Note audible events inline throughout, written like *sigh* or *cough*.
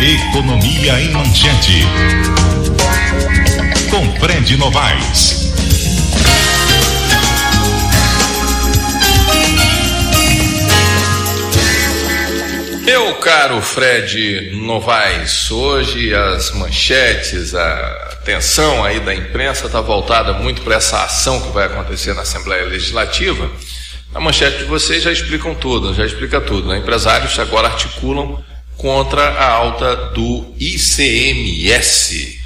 Economia em Manchete. Com Fred Novaes. Meu caro Fred Novaes, hoje as manchetes, a atenção aí da imprensa está voltada muito para essa ação que vai acontecer na Assembleia Legislativa. A manchete de vocês já explicam tudo, já explica tudo. Né? Empresários agora articulam contra a alta do ICMS.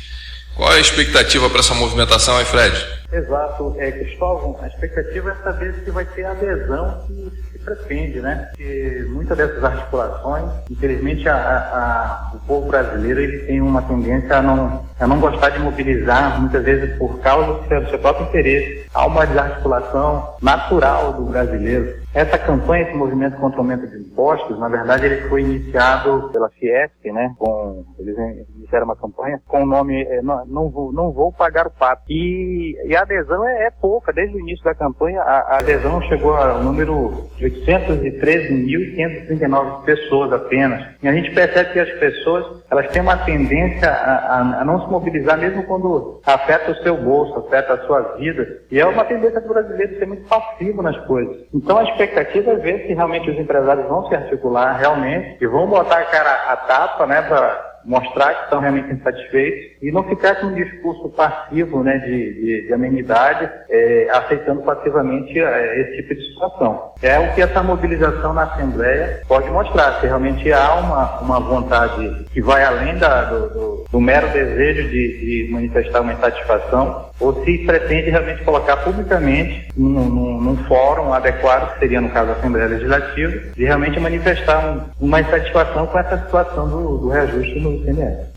Qual é a expectativa para essa movimentação aí, Fred? Exato, é, Cristóvão, a expectativa é saber se vai ter adesão que se pretende, né? Porque muitas dessas articulações, infelizmente, a, a, o povo brasileiro ele tem uma tendência a não, a não gostar de mobilizar, muitas vezes por causa do seu, do seu próprio interesse. Há uma desarticulação natural do brasileiro. Essa campanha, esse movimento contra o aumento de impostos, na verdade, ele foi iniciado pela Fiesp, né? Com, eles iniciaram uma campanha com o nome é, não, não, vou, não vou pagar o pato. E, e a adesão é, é, pouca. Desde o início da campanha, a, a adesão chegou ao número de 813.539 pessoas apenas. E a gente percebe que as pessoas elas têm uma tendência a, a, a não se mobilizar mesmo quando afeta o seu bolso, afeta a sua vida. E é uma tendência do brasileiro ser muito passivo nas coisas. Então, a expectativa é ver se realmente os empresários vão se articular realmente e vão botar a cara a tapa, né, para mostrar que estão realmente insatisfeitos e não ficar com um discurso passivo né, de, de, de amenidade, é, aceitando passivamente é, esse tipo de situação. É o que essa mobilização na Assembleia pode mostrar, se realmente há uma, uma vontade que vai além da, do, do, do, mero desejo de, de, manifestar uma insatisfação, ou se pretende realmente colocar publicamente num, num, num, fórum adequado, que seria no caso a Assembleia Legislativa, de realmente manifestar um, uma insatisfação com essa situação do, do reajuste no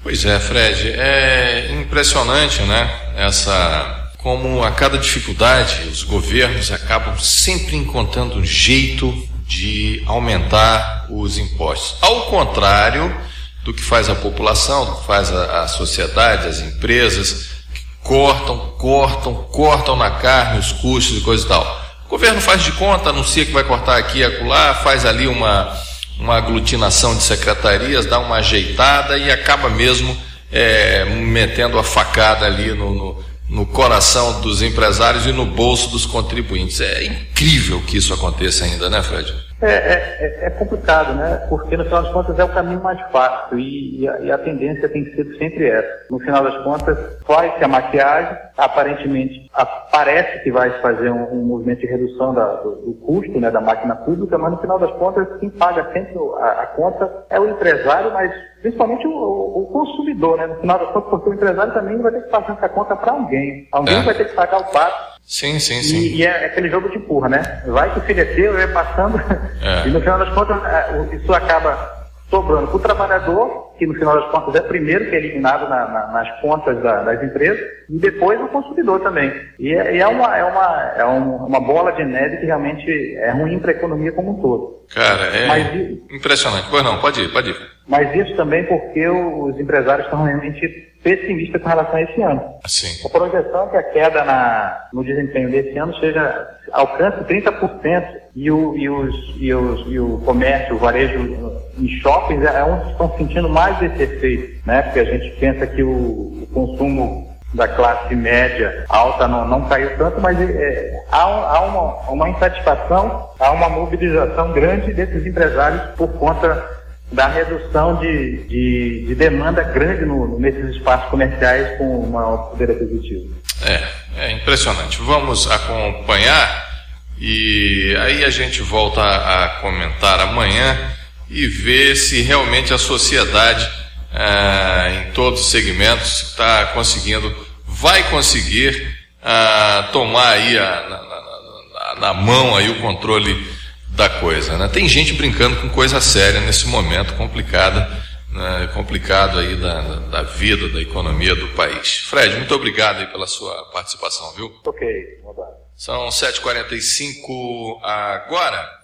Pois é, Fred, é impressionante, né? Essa como a cada dificuldade os governos acabam sempre encontrando um jeito de aumentar os impostos. Ao contrário do que faz a população, do que faz a, a sociedade, as empresas, que cortam, cortam, cortam na carne os custos e coisa e tal. O governo faz de conta, anuncia que vai cortar aqui e acolá, faz ali uma, uma aglutinação de secretarias, dá uma ajeitada e acaba mesmo é, metendo a facada ali no, no, no, coração dos empresários e no bolso dos contribuintes. É incrível que isso aconteça ainda, né, Fred? É, é, é, é, complicado, né? Porque no final das contas é o caminho mais fácil e, e, a, e, a, tendência tem que ser sempre essa. No final das contas, faz-se a maquiagem, aparentemente parece que vai fazer um, um movimento de redução da, do, do, custo né, da máquina pública, mas no final das contas quem paga sempre a, a conta é o empresário, mas principalmente o, o, consumidor, né? No final das contas, porque o empresário também vai ter que passar essa conta para alguém. Alguém é. vai ter que pagar o pato Sim, sim, sim. E, e é aquele jogo de empurra, né? Vai que o filho é teu, vai passando, é. *laughs* e no final das contas é, isso acaba sobrando para o trabalhador, que no final das contas é o primeiro que é eliminado na, na, nas contas da, das empresas, e depois o consumidor também. E é, é, uma, é, uma, é uma bola de neve que realmente é ruim para a economia como um todo. Cara, é Mas, impressionante. Pois não, pode ir, pode ir. Mas isso também porque os empresários estão realmente pessimistas com relação a esse ano. Sim. A projeção é que a queda na, no desempenho desse ano seja alcance 30% e o, e, os, e, os, e o comércio, o varejo em shoppings é onde estão sentindo mais esse efeito, né? Porque a gente pensa que o, o consumo da classe média alta não, não caiu tanto, mas é, há, há uma, uma insatisfação, há uma mobilização grande desses empresários por conta da redução de, de, de demanda grande no, nesses espaços comerciais com maior poder aquisitivo. É, é impressionante. Vamos acompanhar e aí a gente volta a, comentar amanhã e ver se realmente a sociedade, ah, em todos os segmentos, está conseguindo, vai conseguir ah, tomar aí a, na, na, na mão aí o controle da coisa. Né? Tem gente brincando com coisa séria nesse momento complicada, né? complicado aí da, da vida, da economia do país. Fred, muito obrigado aí pela sua participação, viu? Ok, um abraço. São 7h45 agora.